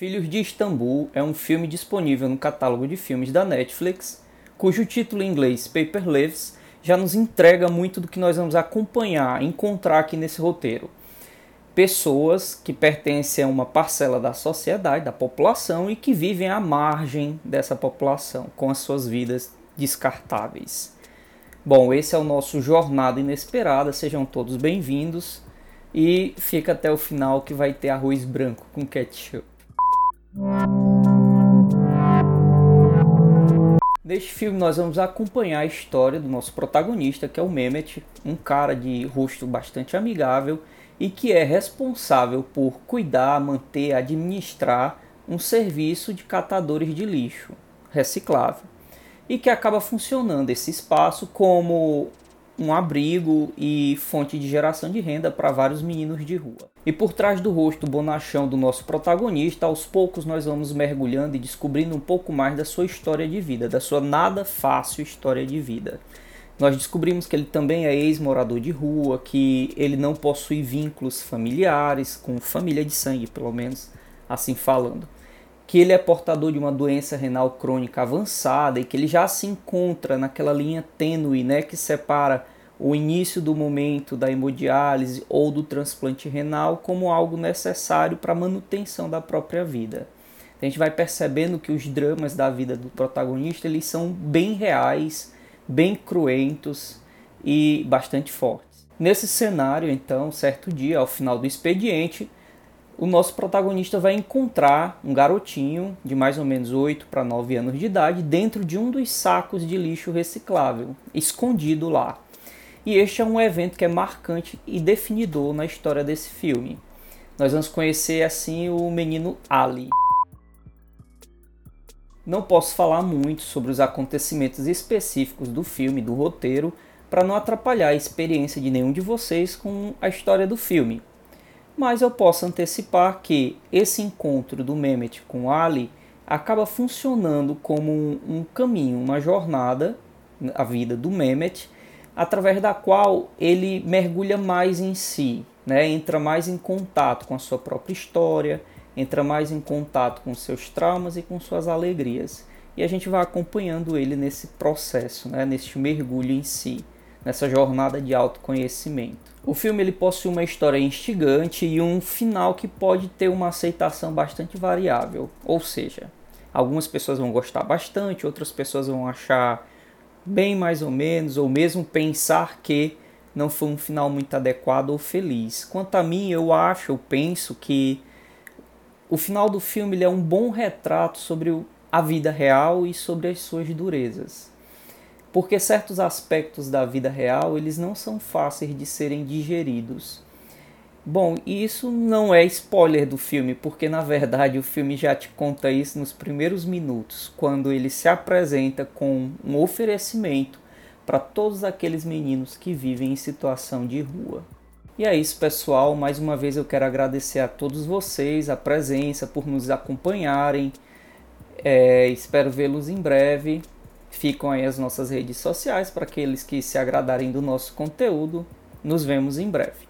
Filhos de Istambul é um filme disponível no catálogo de filmes da Netflix, cujo título em inglês Paper Lives já nos entrega muito do que nós vamos acompanhar, encontrar aqui nesse roteiro. Pessoas que pertencem a uma parcela da sociedade, da população e que vivem à margem dessa população, com as suas vidas descartáveis. Bom, esse é o nosso Jornada Inesperada, sejam todos bem-vindos e fica até o final que vai ter arroz branco com ketchup. Neste filme nós vamos acompanhar a história do nosso protagonista, que é o Mehmet, um cara de rosto bastante amigável e que é responsável por cuidar, manter, administrar um serviço de catadores de lixo reciclável e que acaba funcionando esse espaço como um abrigo e fonte de geração de renda para vários meninos de rua. E por trás do rosto bonachão do nosso protagonista, aos poucos nós vamos mergulhando e descobrindo um pouco mais da sua história de vida, da sua nada fácil história de vida. Nós descobrimos que ele também é ex-morador de rua, que ele não possui vínculos familiares, com família de sangue, pelo menos assim falando. Que ele é portador de uma doença renal crônica avançada e que ele já se encontra naquela linha tênue né, que separa o início do momento da hemodiálise ou do transplante renal como algo necessário para a manutenção da própria vida. A gente vai percebendo que os dramas da vida do protagonista eles são bem reais, bem cruentos e bastante fortes. Nesse cenário, então, certo dia, ao final do expediente, o nosso protagonista vai encontrar um garotinho de mais ou menos 8 para 9 anos de idade dentro de um dos sacos de lixo reciclável, escondido lá. E este é um evento que é marcante e definidor na história desse filme. Nós vamos conhecer assim o menino Ali. Não posso falar muito sobre os acontecimentos específicos do filme, do roteiro, para não atrapalhar a experiência de nenhum de vocês com a história do filme. Mas eu posso antecipar que esse encontro do Mehmet com Ali acaba funcionando como um, caminho, uma jornada, a vida do Mehmet, através da qual ele mergulha mais em si, né? entra mais em contato com a sua própria história, entra mais em contato com seus traumas e com suas alegrias. E a gente vai acompanhando ele nesse processo, né? nesse mergulho em si, nessa jornada de autoconhecimento. O filme ele possui uma história instigante e um final que pode ter uma aceitação bastante variável. Ou seja, algumas pessoas vão gostar bastante, outras pessoas vão achar bem mais ou menos, ou mesmo pensar que não foi um final muito adequado ou feliz. Quanto a mim, eu acho, eu penso que o final do filme é um bom retrato sobre a vida real e sobre as suas durezas. Porque certos aspectos da vida real, eles não são fáceis de serem digeridos. Bom, isso não é spoiler do filme, porque na verdade o filme já te conta isso nos primeiros minutos, quando ele se apresenta com um oferecimento para todos aqueles meninos que vivem em situação de rua. E é isso, pessoal. Mais uma vez eu quero agradecer a todos vocês a presença, por nos acompanharem. É, espero vê-los em breve. Ficam aí as nossas redes sociais para aqueles que se agradarem do nosso conteúdo. Nos vemos em breve.